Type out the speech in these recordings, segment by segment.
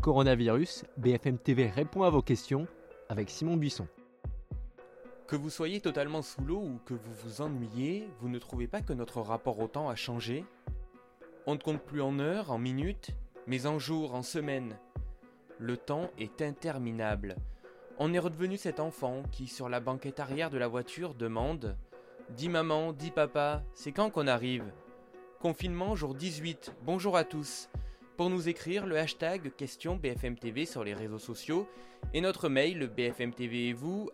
Coronavirus, BFM TV répond à vos questions avec Simon Buisson. Que vous soyez totalement sous l'eau ou que vous vous ennuyez, vous ne trouvez pas que notre rapport au temps a changé On ne compte plus en heures, en minutes, mais en jours, en semaines. Le temps est interminable. On est redevenu cet enfant qui, sur la banquette arrière de la voiture, demande Dis maman, dis papa, c'est quand qu'on arrive? Confinement jour 18, bonjour à tous. Pour nous écrire, le hashtag question BFMTV sur les réseaux sociaux et notre mail bfmtv et vous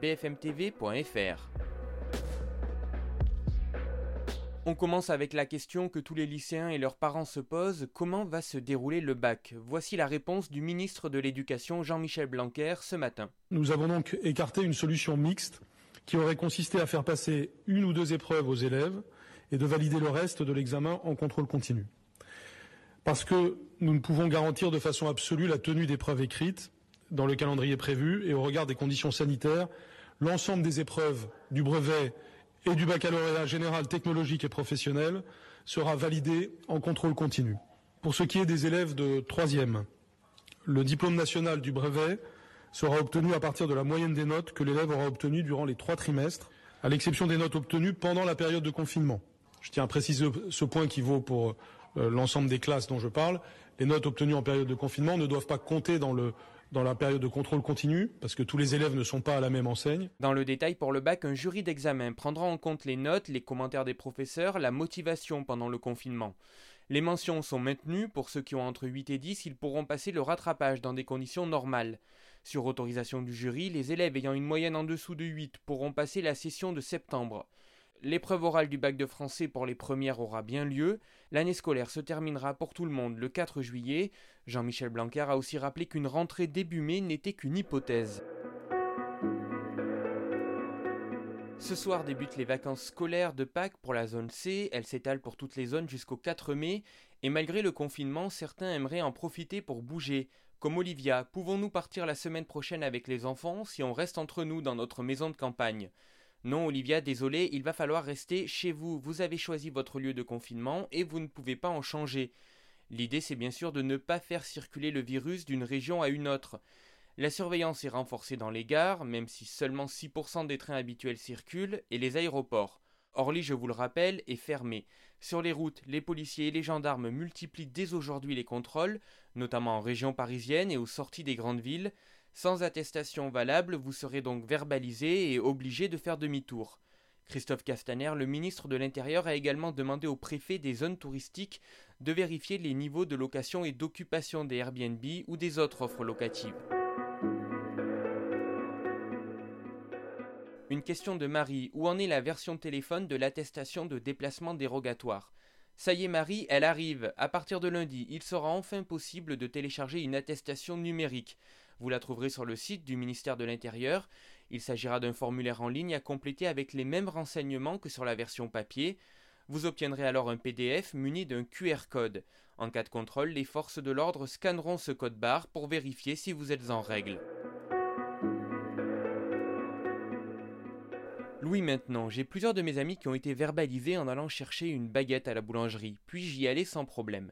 bfmtv.fr. On commence avec la question que tous les lycéens et leurs parents se posent comment va se dérouler le bac? Voici la réponse du ministre de l'Éducation Jean-Michel Blanquer ce matin. Nous avons donc écarté une solution mixte qui aurait consisté à faire passer une ou deux épreuves aux élèves et de valider le reste de l'examen en contrôle continu parce que nous ne pouvons garantir de façon absolue la tenue d'épreuves écrites dans le calendrier prévu et au regard des conditions sanitaires, l'ensemble des épreuves du brevet et du baccalauréat général technologique et professionnel sera validé en contrôle continu. Pour ce qui est des élèves de troisième, le diplôme national du brevet sera obtenu à partir de la moyenne des notes que l'élève aura obtenues durant les trois trimestres, à l'exception des notes obtenues pendant la période de confinement. Je tiens à préciser ce point qui vaut pour l'ensemble des classes dont je parle, les notes obtenues en période de confinement ne doivent pas compter dans la période de contrôle continu, parce que tous les élèves ne sont pas à la même enseigne. Dans le détail pour le bac, un jury d'examen prendra en compte les notes, les commentaires des professeurs, la motivation pendant le confinement. Les mentions sont maintenues, pour ceux qui ont entre 8 et 10, ils pourront passer le rattrapage dans des conditions normales. Sur autorisation du jury, les élèves ayant une moyenne en dessous de 8 pourront passer la session de septembre. L'épreuve orale du bac de français pour les premières aura bien lieu. L'année scolaire se terminera pour tout le monde le 4 juillet. Jean-Michel Blanquer a aussi rappelé qu'une rentrée début mai n'était qu'une hypothèse. Ce soir débutent les vacances scolaires de Pâques pour la zone C, elles s'étalent pour toutes les zones jusqu'au 4 mai, et malgré le confinement, certains aimeraient en profiter pour bouger. Comme Olivia, pouvons-nous partir la semaine prochaine avec les enfants si on reste entre nous dans notre maison de campagne? Non, Olivia, désolé, il va falloir rester chez vous. Vous avez choisi votre lieu de confinement et vous ne pouvez pas en changer. L'idée, c'est bien sûr de ne pas faire circuler le virus d'une région à une autre. La surveillance est renforcée dans les gares, même si seulement 6% des trains habituels circulent, et les aéroports. Orly, je vous le rappelle, est fermé. Sur les routes, les policiers et les gendarmes multiplient dès aujourd'hui les contrôles, notamment en région parisienne et aux sorties des grandes villes. Sans attestation valable, vous serez donc verbalisé et obligé de faire demi-tour. Christophe Castaner, le ministre de l'Intérieur, a également demandé aux préfets des zones touristiques de vérifier les niveaux de location et d'occupation des Airbnb ou des autres offres locatives. Une question de Marie. Où en est la version téléphone de l'attestation de déplacement dérogatoire? Ça y est Marie, elle arrive. À partir de lundi, il sera enfin possible de télécharger une attestation numérique. Vous la trouverez sur le site du ministère de l'Intérieur. Il s'agira d'un formulaire en ligne à compléter avec les mêmes renseignements que sur la version papier. Vous obtiendrez alors un PDF muni d'un QR code. En cas de contrôle, les forces de l'ordre scanneront ce code barre pour vérifier si vous êtes en règle. Louis maintenant, j'ai plusieurs de mes amis qui ont été verbalisés en allant chercher une baguette à la boulangerie, puis j'y allais sans problème.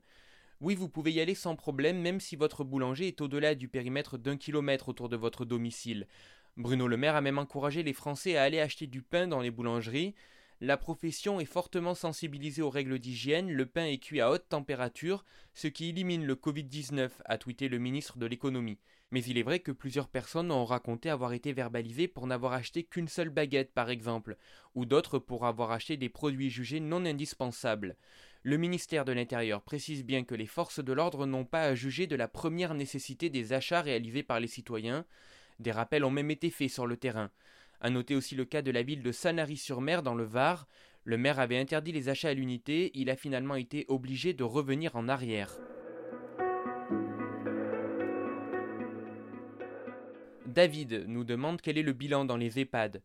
Oui, vous pouvez y aller sans problème même si votre boulanger est au-delà du périmètre d'un kilomètre autour de votre domicile. Bruno Le Maire a même encouragé les Français à aller acheter du pain dans les boulangeries. La profession est fortement sensibilisée aux règles d'hygiène, le pain est cuit à haute température, ce qui élimine le Covid-19, a tweeté le ministre de l'économie. Mais il est vrai que plusieurs personnes ont raconté avoir été verbalisées pour n'avoir acheté qu'une seule baguette par exemple, ou d'autres pour avoir acheté des produits jugés non indispensables. Le ministère de l'Intérieur précise bien que les forces de l'ordre n'ont pas à juger de la première nécessité des achats réalisés par les citoyens. Des rappels ont même été faits sur le terrain. À noter aussi le cas de la ville de Sanary-sur-Mer dans le Var. Le maire avait interdit les achats à l'unité, il a finalement été obligé de revenir en arrière. David nous demande quel est le bilan dans les EHPAD.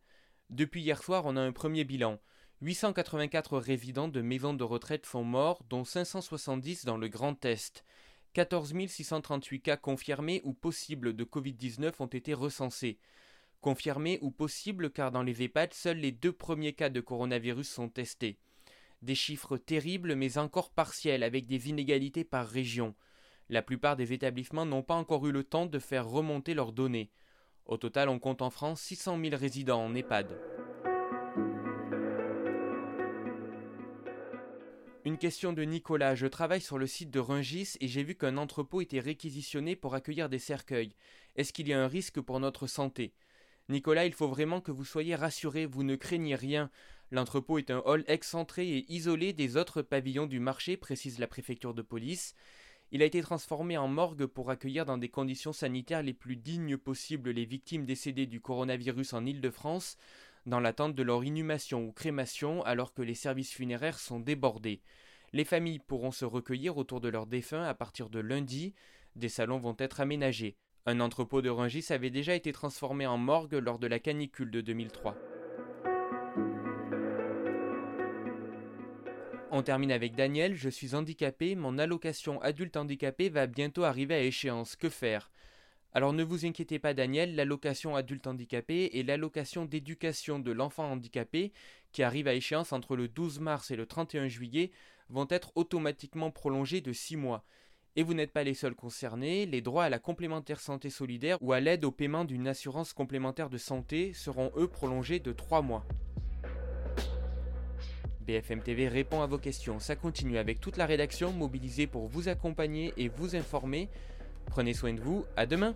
Depuis hier soir, on a un premier bilan. 884 résidents de maisons de retraite sont morts, dont 570 dans le Grand Est. 14 638 cas confirmés ou possibles de Covid-19 ont été recensés. Confirmé ou possible car dans les EHPAD, seuls les deux premiers cas de coronavirus sont testés. Des chiffres terribles mais encore partiels avec des inégalités par région. La plupart des établissements n'ont pas encore eu le temps de faire remonter leurs données. Au total, on compte en France 600 000 résidents en EHPAD. Une question de Nicolas. Je travaille sur le site de Rungis et j'ai vu qu'un entrepôt était réquisitionné pour accueillir des cercueils. Est-ce qu'il y a un risque pour notre santé? Nicolas, il faut vraiment que vous soyez rassuré, vous ne craignez rien. L'entrepôt est un hall excentré et isolé des autres pavillons du marché, précise la préfecture de police. Il a été transformé en morgue pour accueillir dans des conditions sanitaires les plus dignes possibles les victimes décédées du coronavirus en Île-de-France, dans l'attente de leur inhumation ou crémation alors que les services funéraires sont débordés. Les familles pourront se recueillir autour de leurs défunts à partir de lundi. Des salons vont être aménagés. Un entrepôt de Rungis avait déjà été transformé en morgue lors de la canicule de 2003. On termine avec Daniel, je suis handicapé, mon allocation adulte handicapé va bientôt arriver à échéance. Que faire? Alors ne vous inquiétez pas Daniel, l'allocation adulte handicapé et l'allocation d'éducation de l'enfant handicapé, qui arrive à échéance entre le 12 mars et le 31 juillet, vont être automatiquement prolongés de 6 mois. Et vous n'êtes pas les seuls concernés, les droits à la complémentaire santé solidaire ou à l'aide au paiement d'une assurance complémentaire de santé seront eux prolongés de 3 mois. BFM TV répond à vos questions. Ça continue avec toute la rédaction mobilisée pour vous accompagner et vous informer. Prenez soin de vous. À demain.